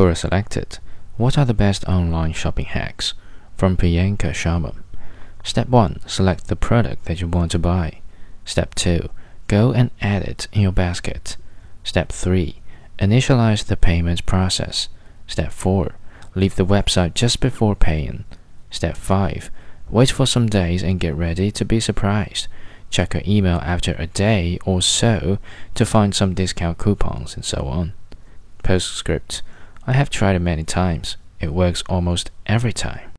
Quora selected. What are the best online shopping hacks? From Priyanka Sharma. Step 1. Select the product that you want to buy. Step 2. Go and add it in your basket. Step 3. Initialize the payment process. Step 4. Leave the website just before paying. Step 5. Wait for some days and get ready to be surprised. Check your email after a day or so to find some discount coupons and so on. Postscript I have tried it many times. It works almost every time.